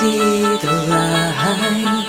记得来。